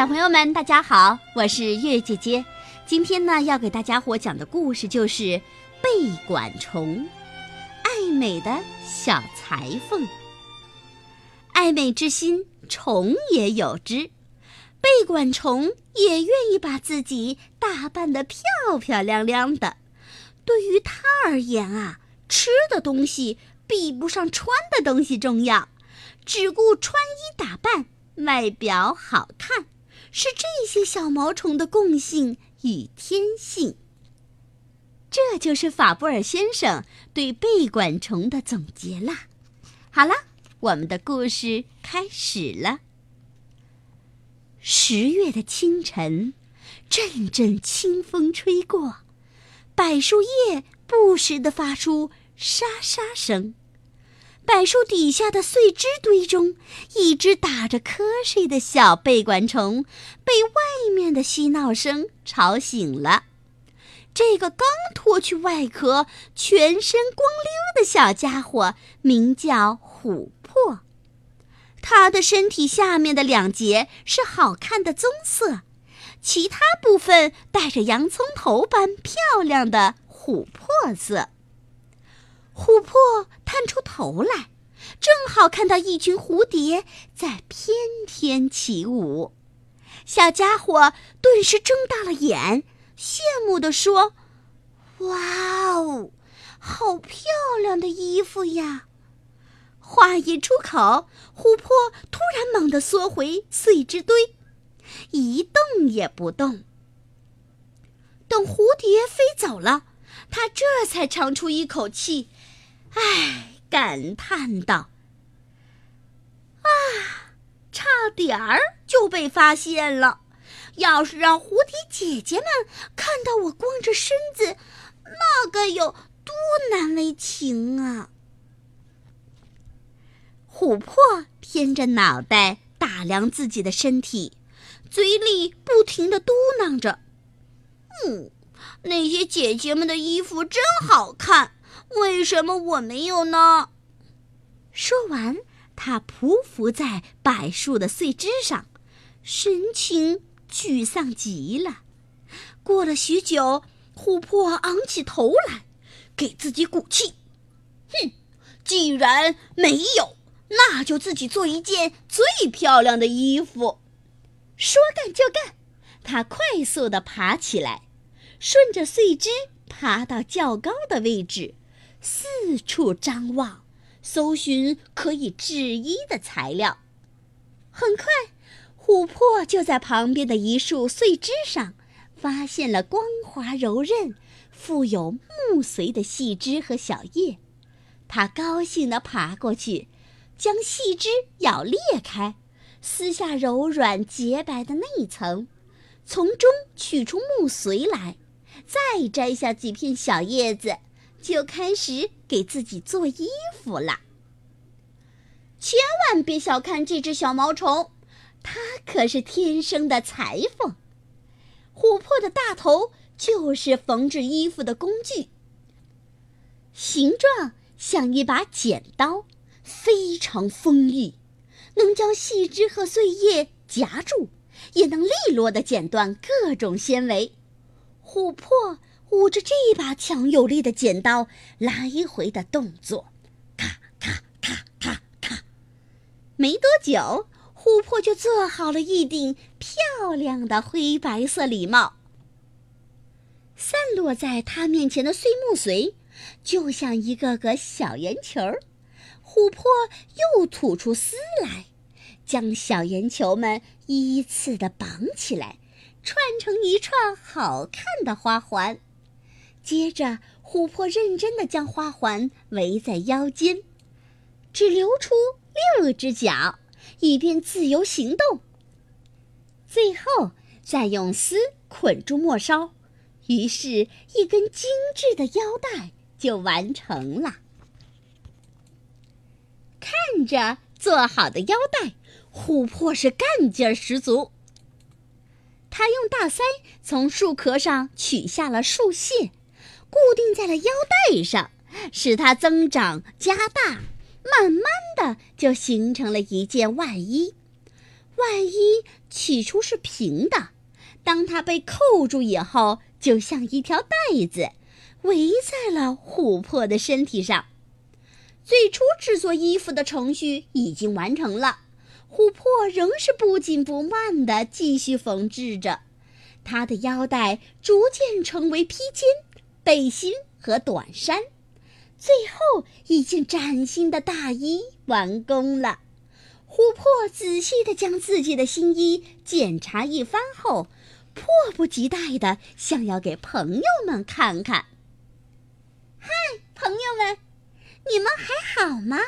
小朋友们，大家好，我是月姐姐。今天呢，要给大家伙讲的故事就是《被管虫》，爱美的小裁缝。爱美之心，虫也有之。被管虫也愿意把自己打扮得漂漂亮亮的。对于他而言啊，吃的东西比不上穿的东西重要，只顾穿衣打扮，外表好看。是这些小毛虫的共性与天性。这就是法布尔先生对贝管虫的总结啦。好了，我们的故事开始了。十月的清晨，阵阵清风吹过，柏树叶不时地发出沙沙声。柏树底下的碎枝堆中，一只打着瞌睡的小贝管虫被外面的嬉闹声吵醒了。这个刚脱去外壳、全身光溜的小家伙名叫琥珀，它的身体下面的两节是好看的棕色，其他部分带着洋葱头般漂亮的琥珀色。琥珀探出头来，正好看到一群蝴蝶在翩翩起舞。小家伙顿时睁大了眼，羡慕地说：“哇哦，好漂亮的衣服呀！”话一出口，琥珀突然猛地缩回碎枝堆，一动也不动。等蝴蝶飞走了，他这才长出一口气。唉，感叹道：“啊，差点儿就被发现了！要是让蝴蝶姐姐们看到我光着身子，那该有多难为情啊！”琥珀偏着脑袋打量自己的身体，嘴里不停的嘟囔着：“嗯，那些姐姐们的衣服真好看。”为什么我没有呢？说完，他匍匐在柏树的碎枝上，神情沮丧极了。过了许久，琥珀昂起头来，给自己鼓气：“哼，既然没有，那就自己做一件最漂亮的衣服。”说干就干，他快速地爬起来，顺着碎枝爬到较高的位置。四处张望，搜寻可以制衣的材料。很快，琥珀就在旁边的一束碎枝上发现了光滑柔韧、富有木髓的细枝和小叶。他高兴地爬过去，将细枝咬裂开，撕下柔软洁白的内层，从中取出木髓来，再摘下几片小叶子。就开始给自己做衣服了。千万别小看这只小毛虫，它可是天生的裁缝。琥珀的大头就是缝制衣服的工具，形状像一把剪刀，非常锋利，能将细枝和碎叶夹住，也能利落的剪断各种纤维。琥珀。捂着这一把强有力的剪刀，来回的动作，咔咔咔咔咔。没多久，琥珀就做好了一顶漂亮的灰白色礼帽。散落在他面前的碎木髓，就像一个个小圆球儿。琥珀又吐出丝来，将小圆球们依次的绑起来，串成一串好看的花环。接着，琥珀认真地将花环围在腰间，只留出六只脚，以便自由行动。最后，再用丝捆住末梢，于是，一根精致的腰带就完成了。看着做好的腰带，琥珀是干劲儿十足。他用大腮从树壳上取下了树屑。固定在了腰带上，使它增长加大，慢慢的就形成了一件外衣。外衣起初是平的，当它被扣住以后，就像一条带子，围在了琥珀的身体上。最初制作衣服的程序已经完成了，琥珀仍是不紧不慢地继续缝制着。它的腰带逐渐成为披肩、背心和短衫，最后一件崭新的大衣完工了。琥珀仔细地将自己的新衣检查一番后，迫不及待地想要给朋友们看看。嗨，朋友们，你们还好吗？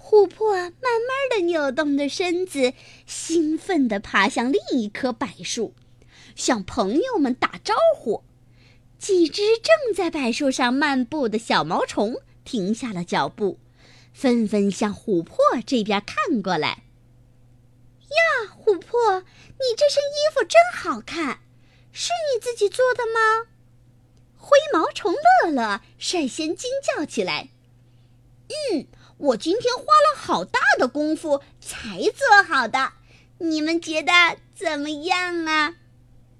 琥珀慢慢地扭动着身子，兴奋地爬向另一棵柏树，向朋友们打招呼。几只正在柏树上漫步的小毛虫停下了脚步。纷纷向琥珀这边看过来。呀，琥珀，你这身衣服真好看，是你自己做的吗？灰毛虫乐乐率先惊叫起来：“嗯，我今天花了好大的功夫才做好的，你们觉得怎么样啊？”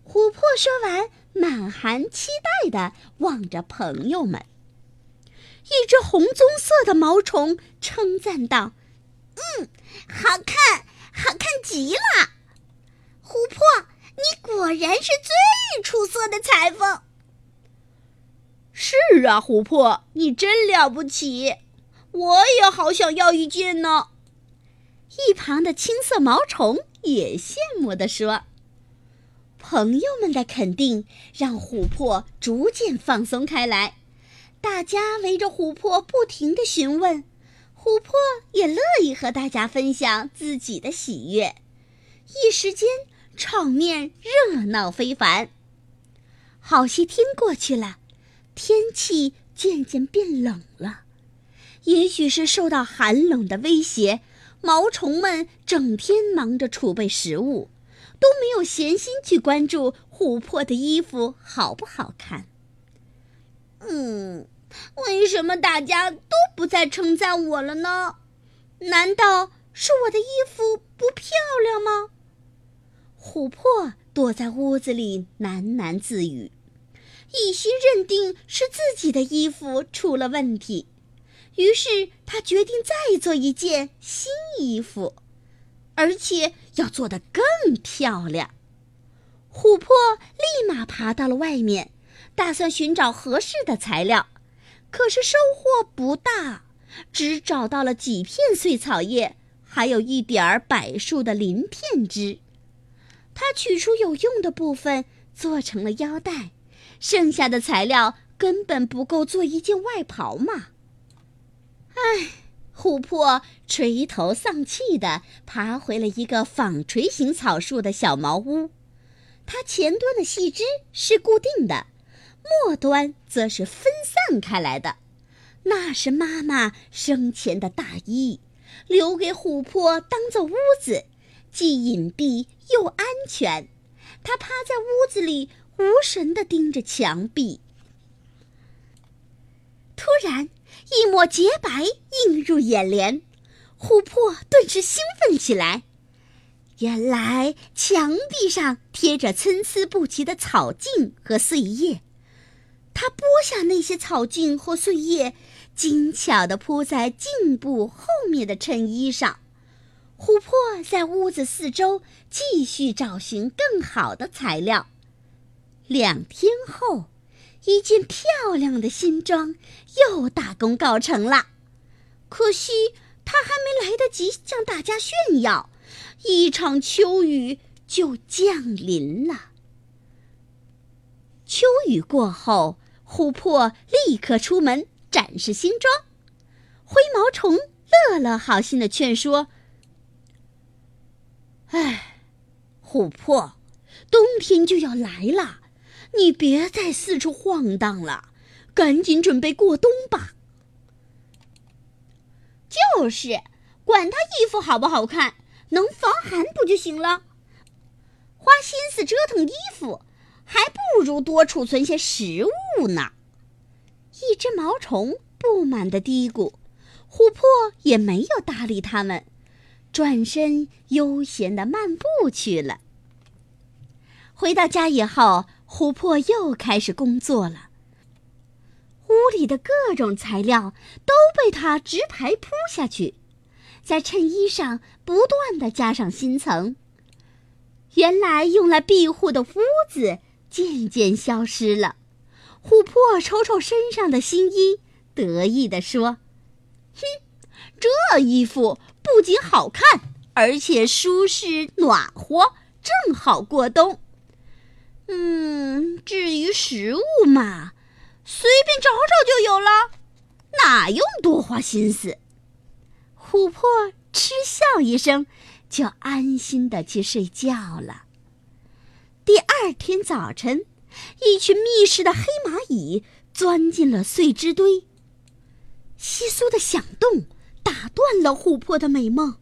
琥珀说完，满含期待地望着朋友们。一只红棕色的毛虫称赞道：“嗯，好看，好看极了！琥珀，你果然是最出色的裁缝。”“是啊，琥珀，你真了不起！我也好想要一件呢。”一旁的青色毛虫也羡慕地说。朋友们的肯定让琥珀逐渐放松开来。大家围着琥珀不停地询问，琥珀也乐意和大家分享自己的喜悦。一时间，场面热闹非凡。好些天过去了，天气渐渐变冷了。也许是受到寒冷的威胁，毛虫们整天忙着储备食物，都没有闲心去关注琥珀的衣服好不好看。嗯，为什么大家都不再称赞我了呢？难道是我的衣服不漂亮吗？琥珀躲在屋子里喃喃自语，一心认定是自己的衣服出了问题。于是他决定再做一件新衣服，而且要做得更漂亮。琥珀立马爬到了外面。打算寻找合适的材料，可是收获不大，只找到了几片碎草叶，还有一点儿柏树的鳞片枝。他取出有用的部分，做成了腰带，剩下的材料根本不够做一件外袍嘛。唉，琥珀垂头丧气地爬回了一个纺锤形草树的小茅屋，它前端的细枝是固定的。末端则是分散开来的，那是妈妈生前的大衣，留给琥珀当做屋子，既隐蔽又安全。他趴在屋子里，无神地盯着墙壁。突然，一抹洁白映入眼帘，琥珀顿时兴奋起来。原来墙壁上贴着参差不齐的草茎和碎叶。他剥下那些草茎或碎叶，精巧地铺在颈部后面的衬衣上。琥珀在屋子四周继续找寻更好的材料。两天后，一件漂亮的新装又大功告成了。可惜，他还没来得及向大家炫耀，一场秋雨就降临了。秋雨过后。琥珀立刻出门展示新装，灰毛虫乐乐好心的劝说：“哎，琥珀，冬天就要来了，你别再四处晃荡了，赶紧准备过冬吧。”就是，管他衣服好不好看，能防寒不就行了？花心思折腾衣服。还不如多储存些食物呢。一只毛虫不满地嘀咕，琥珀也没有搭理他们。转身悠闲的漫步去了。回到家以后，琥珀又开始工作了。屋里的各种材料都被他直排铺下去，在衬衣上不断的加上新层。原来用来庇护的屋子渐渐消失了。琥珀瞅瞅身上的新衣，得意地说：“哼，这衣服不仅好看，而且舒适暖和，正好过冬。嗯，至于食物嘛……”随便找找就有了，哪用多花心思？琥珀嗤笑一声，就安心的去睡觉了。第二天早晨，一群觅食的黑蚂蚁钻进了碎枝堆。窸窣的响动打断了琥珀的美梦，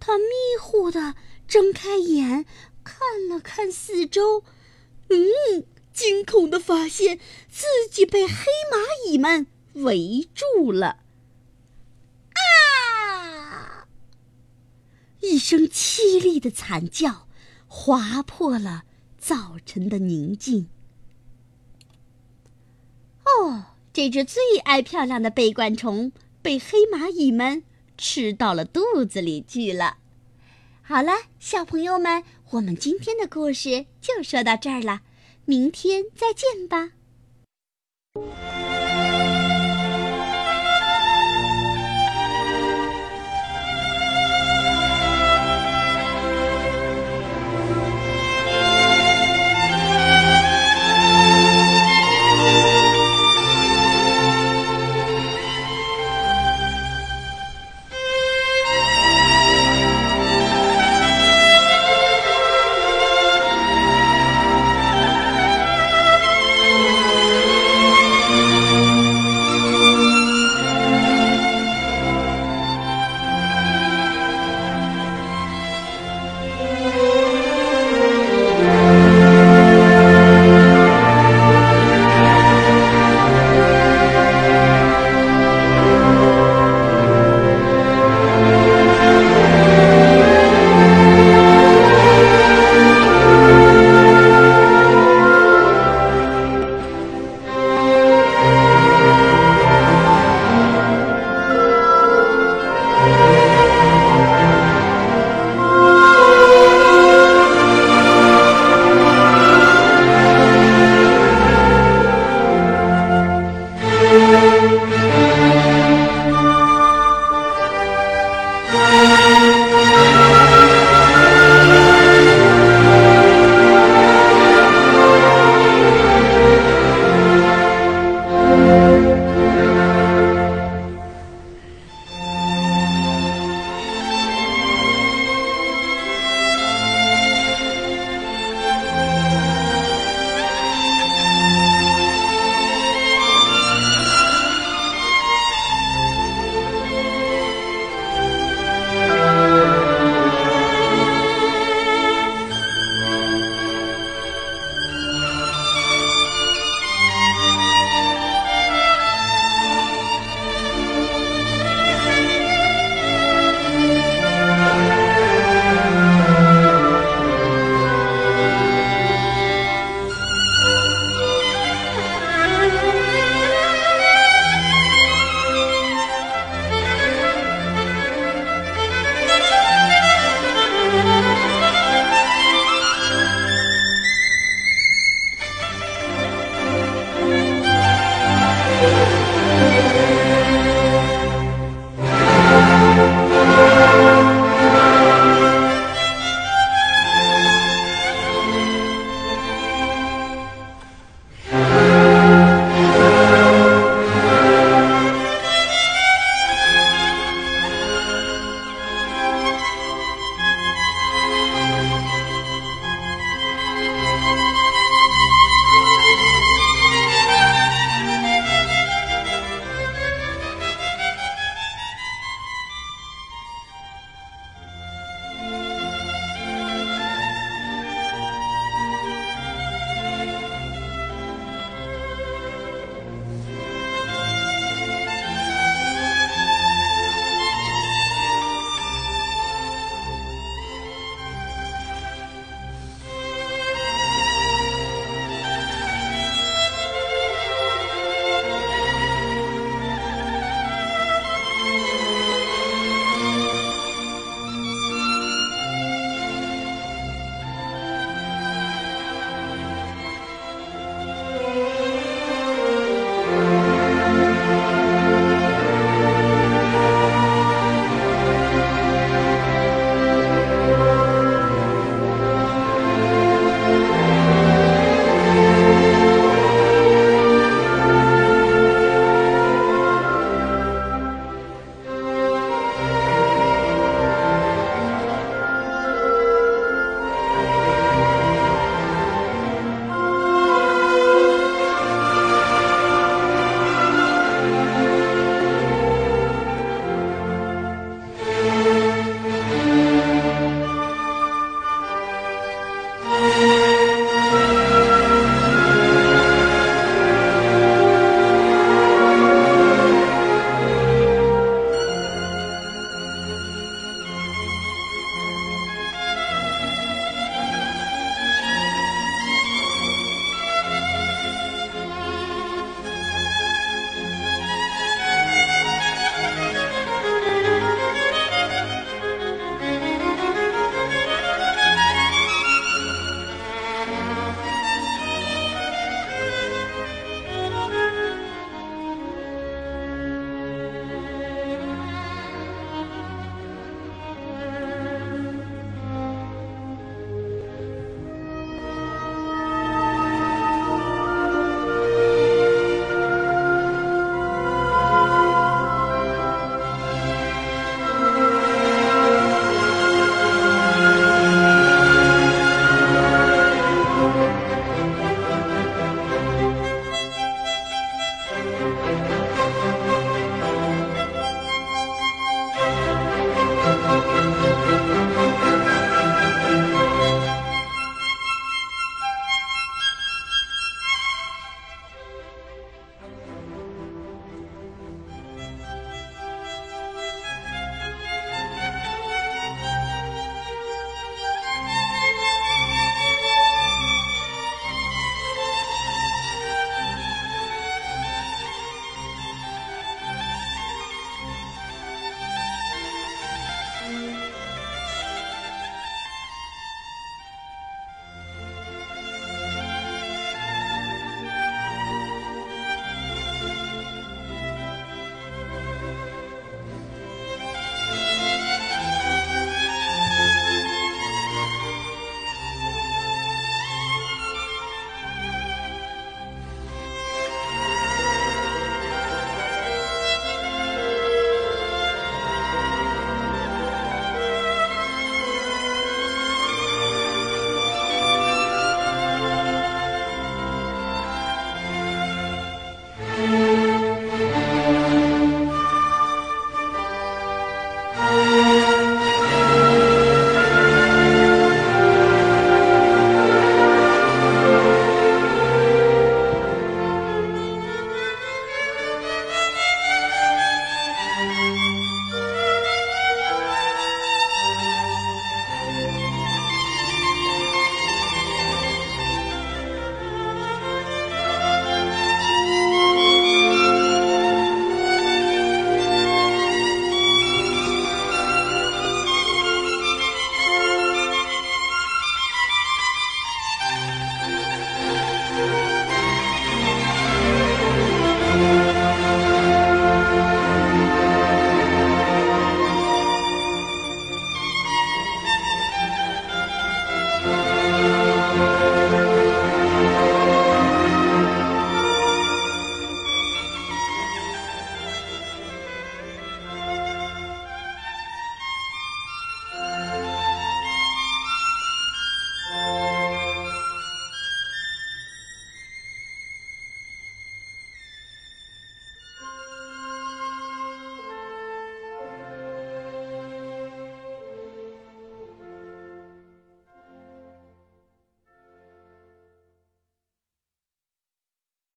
他迷糊的睁开眼，看了看四周，嗯。惊恐的发现自己被黑蚂蚁们围住了！啊！一声凄厉的惨叫划破了早晨的宁静。哦，这只最爱漂亮的贝冠虫被黑蚂蚁们吃到了肚子里去了。好了，小朋友们，我们今天的故事就说到这儿了。明天再见吧。